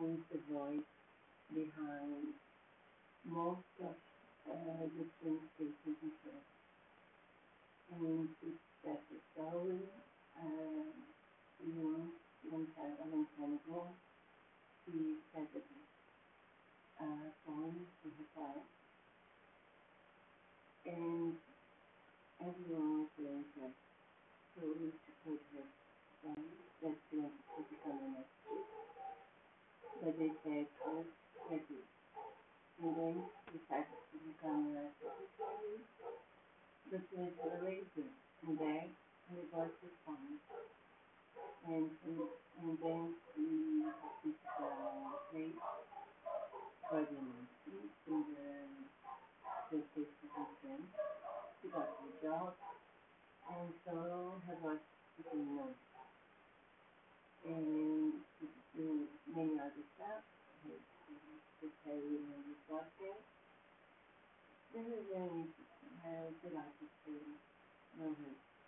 Mm-hmm. The voice behind most of uh, the things they do different. And it's that the story, uh, you know, time, a long time ago, he said that uh, phone to her side. And everyone was very impressed. So we support her son that she wanted to become an actress. But they said, oh, that's it. And then decided to become she went to the radio and there her voice was fine. And, and, and then had this uh, place for the announcement in the the Facebook and. She got the job and so her voice play in the podcast. This is very interesting. I know her.